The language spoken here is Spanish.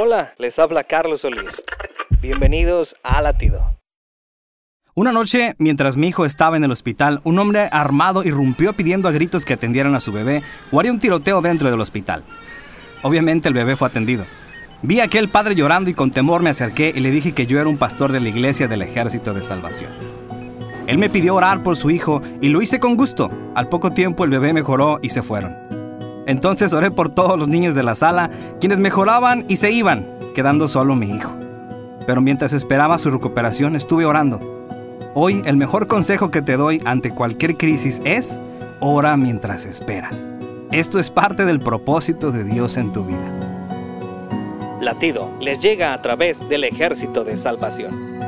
Hola, les habla Carlos Solís. Bienvenidos a Latido. Una noche, mientras mi hijo estaba en el hospital, un hombre armado irrumpió pidiendo a gritos que atendieran a su bebé o haría un tiroteo dentro del hospital. Obviamente el bebé fue atendido. Vi a aquel padre llorando y con temor me acerqué y le dije que yo era un pastor de la iglesia del Ejército de Salvación. Él me pidió orar por su hijo y lo hice con gusto. Al poco tiempo el bebé mejoró y se fueron. Entonces oré por todos los niños de la sala, quienes mejoraban y se iban, quedando solo mi hijo. Pero mientras esperaba su recuperación estuve orando. Hoy el mejor consejo que te doy ante cualquier crisis es ora mientras esperas. Esto es parte del propósito de Dios en tu vida. Latido les llega a través del ejército de salvación.